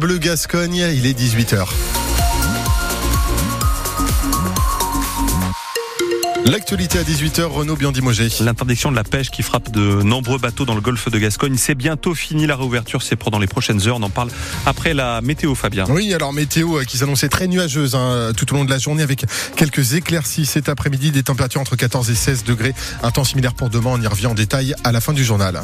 Bleu Gascogne, il est 18h. L'actualité à 18h, Renaud Biandimogé. L'interdiction de la pêche qui frappe de nombreux bateaux dans le golfe de Gascogne, c'est bientôt fini. La réouverture, c'est pendant les prochaines heures. On en parle après la météo, Fabien. Oui, alors météo euh, qui s'annonçait très nuageuse hein, tout au long de la journée avec quelques éclaircies cet après-midi, des températures entre 14 et 16 degrés. Un temps similaire pour demain, on y revient en détail à la fin du journal.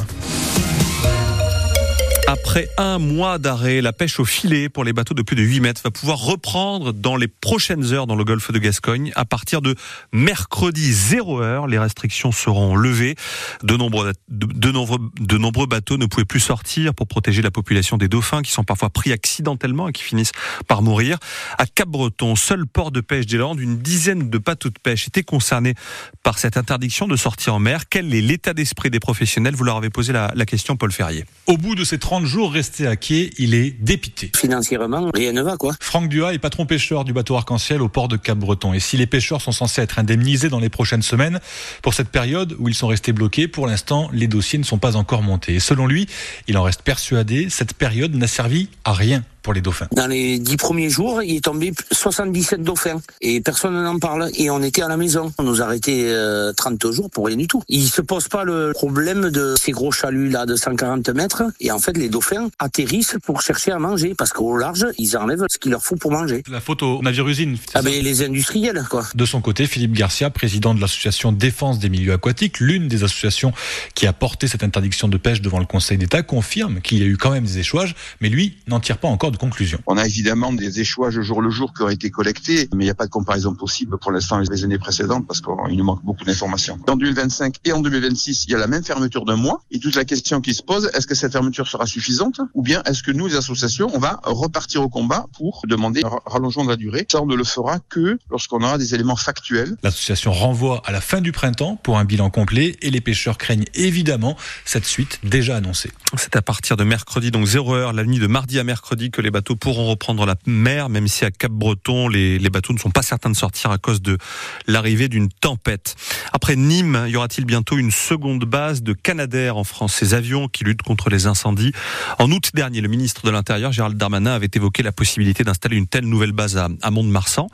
Après un mois d'arrêt, la pêche au filet pour les bateaux de plus de 8 mètres va pouvoir reprendre dans les prochaines heures dans le golfe de Gascogne. À partir de mercredi 0 heure, les restrictions seront levées. De nombreux, de, nombreux, de nombreux bateaux ne pouvaient plus sortir pour protéger la population des dauphins qui sont parfois pris accidentellement et qui finissent par mourir. À Cap-Breton, seul port de pêche des Landes, une dizaine de bateaux de pêche étaient concernés par cette interdiction de sortir en mer. Quel est l'état d'esprit des professionnels? Vous leur avez posé la, la question, Paul Ferrier. Au bout de ces 30 jours resté à quai, il est dépité. Financièrement, rien ne va quoi. Franck Duhat est patron pêcheur du bateau Arc-en-Ciel au port de Cap-Breton. Et si les pêcheurs sont censés être indemnisés dans les prochaines semaines, pour cette période où ils sont restés bloqués, pour l'instant, les dossiers ne sont pas encore montés. Et selon lui, il en reste persuadé, cette période n'a servi à rien pour les dauphins. Dans les dix premiers jours, il est tombé 77 dauphins et personne n'en parle. Et on était à la maison. On nous a arrêté 30 euh, jours pour rien du tout. Il se pose pas le problème de ces gros chaluts là de 140 mètres. Et en fait, les dauphins atterrissent pour chercher à manger parce qu'au large, ils enlèvent ce qu'il leur faut pour manger. La photo navire usine. Ah ben les industriels quoi. De son côté, Philippe Garcia, président de l'association Défense des milieux aquatiques, l'une des associations qui a porté cette interdiction de pêche devant le Conseil d'État, confirme qu'il y a eu quand même des échouages, mais lui n'en tire pas encore de conclusion. On a évidemment des échouages jour le jour qui ont été collectés, mais il n'y a pas de comparaison possible pour l'instant avec les années précédentes parce qu'il nous manque beaucoup d'informations. En 2025 et en 2026, il y a la même fermeture d'un mois et toute la question qui se pose, est-ce que cette fermeture sera suffisante ou bien est-ce que nous, les associations, on va repartir au combat pour demander un rallongement de la durée Ça, on ne le fera que lorsqu'on aura des éléments factuels. L'association renvoie à la fin du printemps pour un bilan complet et les pêcheurs craignent évidemment cette suite déjà annoncée. C'est à partir de mercredi, donc 0 heure, la nuit de mardi à mercredi, que les bateaux pourront reprendre la mer, même si à Cap-Breton, les, les bateaux ne sont pas certains de sortir à cause de l'arrivée d'une tempête. Après Nîmes, y aura-t-il bientôt une seconde base de Canadair en France? Ces avions qui luttent contre les incendies. En août dernier, le ministre de l'Intérieur, Gérald Darmanin, avait évoqué la possibilité d'installer une telle nouvelle base à, à Mont-de-Marsan.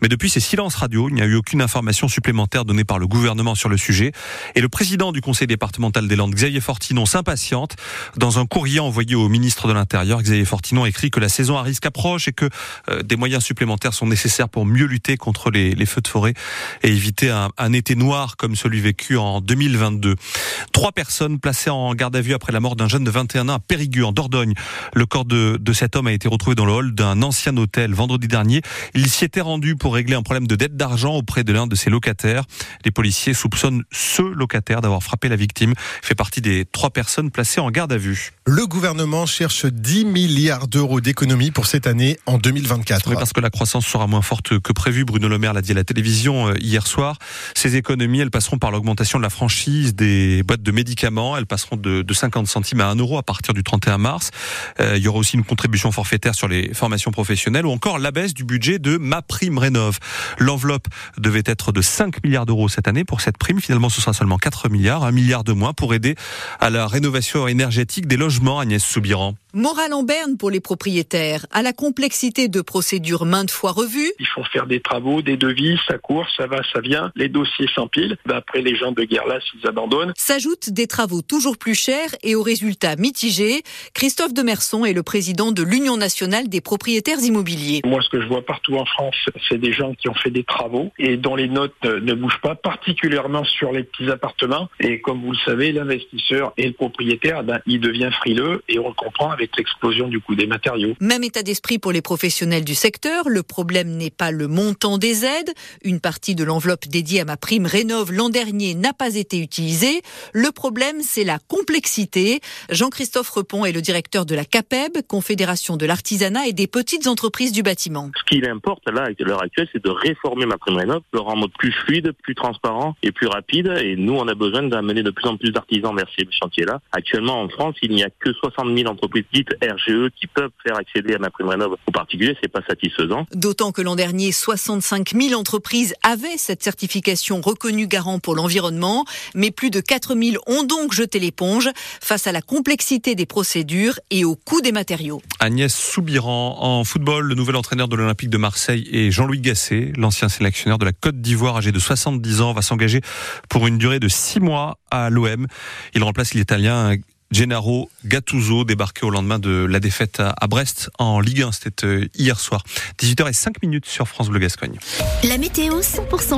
Mais depuis ces silences radio, il n'y a eu aucune information supplémentaire donnée par le gouvernement sur le sujet. Et le président du conseil départemental des Landes, Xavier Fortinon, s'impatiente. Dans un courrier envoyé au ministre de l'Intérieur, Xavier Fortinon écrit que la saison à risque approche et que euh, des moyens supplémentaires sont nécessaires pour mieux lutter contre les, feux de forêt et éviter un, un, été noir comme celui vécu en 2022. Trois personnes placées en garde à vue après la mort d'un jeune de 21 ans à Périgueux, en Dordogne. Le corps de, de cet homme a été retrouvé dans le hall d'un ancien hôtel vendredi dernier. Il s'y était rendu pour régler un problème de dette d'argent auprès de l'un de ses locataires. Les policiers soupçonnent ce locataire d'avoir frappé la victime. Il fait partie des trois personnes placées en garde à vue. Le gouvernement cherche 10 milliards d'euros d'économies pour cette année en 2024. Oui, parce que la croissance sera moins forte que prévu. Bruno Le Maire l'a dit à la télévision euh, hier soir. Ces économies, elles passeront par l'augmentation de la franchise des boîtes de médicaments. Elles passeront de, de 50 centimes à 1 euro à partir du 31 mars. Euh, il y aura aussi une contribution forfaitaire sur les formations professionnelles ou encore la baisse du budget de ma prime rénov. L'enveloppe devait être de 5 milliards d'euros cette année. Pour cette prime, finalement, ce sera seulement 4 milliards, 1 milliard de moins pour aider à la rénovation énergétique des logements, Agnès Soubiran. Morale en berne pour les propriétaires, à la complexité de procédures maintes fois revues. Il faut faire des travaux, des devis, ça court, ça va, ça vient, les dossiers s'empilent. Ben après, les gens de guerre là, s'ils abandonnent. S'ajoutent des travaux toujours plus chers et aux résultats mitigés. Christophe Demerson est le président de l'Union nationale des propriétaires immobiliers. Moi, ce que je vois partout en France, c'est des gens qui ont fait des travaux et dont les notes ne bougent pas, particulièrement sur les petits appartements. Et comme vous le savez, l'investisseur et le propriétaire, ben, il devient frileux et on le comprend avec l'explosion du coût des matériaux. Même état d'esprit pour les professionnels du secteur. Le problème n'est pas le montant des aides. Une partie de l'enveloppe dédiée à ma prime rénove l'an dernier n'a pas été utilisée. Le problème, c'est la complexité. Jean-Christophe Repon est le directeur de la CAPEB, Confédération de l'artisanat et des petites entreprises du bâtiment. Ce qu'il importe là, à l'heure actuelle, c'est de réformer ma prime rénov, le rendre plus fluide, plus transparent et plus rapide. Et nous, on a besoin d'amener de plus en plus d'artisans vers ces chantiers-là. Actuellement, en France, il n'y a que 60 000 entreprises petites RGE qui peuvent faire accéder à ma prime rénov aux particuliers, c'est pas satisfaisant. D'autant que l'an dernier, 65 000 entreprises avaient cette certification reconnue garant pour l'environnement, mais plus de 4 000 ont donc jeté l'éponge face à la complexité des procédures et au coût des matériaux. Agnès Soubiran en football, le nouvel entraîneur de l'Olympique de Marseille est Jean-Louis Gasset, l'ancien sélectionneur de la Côte d'Ivoire âgé de 70 ans, va s'engager pour une durée de 6 mois à l'OM. Il remplace l'Italien Gennaro Gattuso, débarqué au lendemain de la défaite à Brest en Ligue 1. C'était euh, hier soir. 18h05 minutes sur France Bleu Gascogne. La météo 100%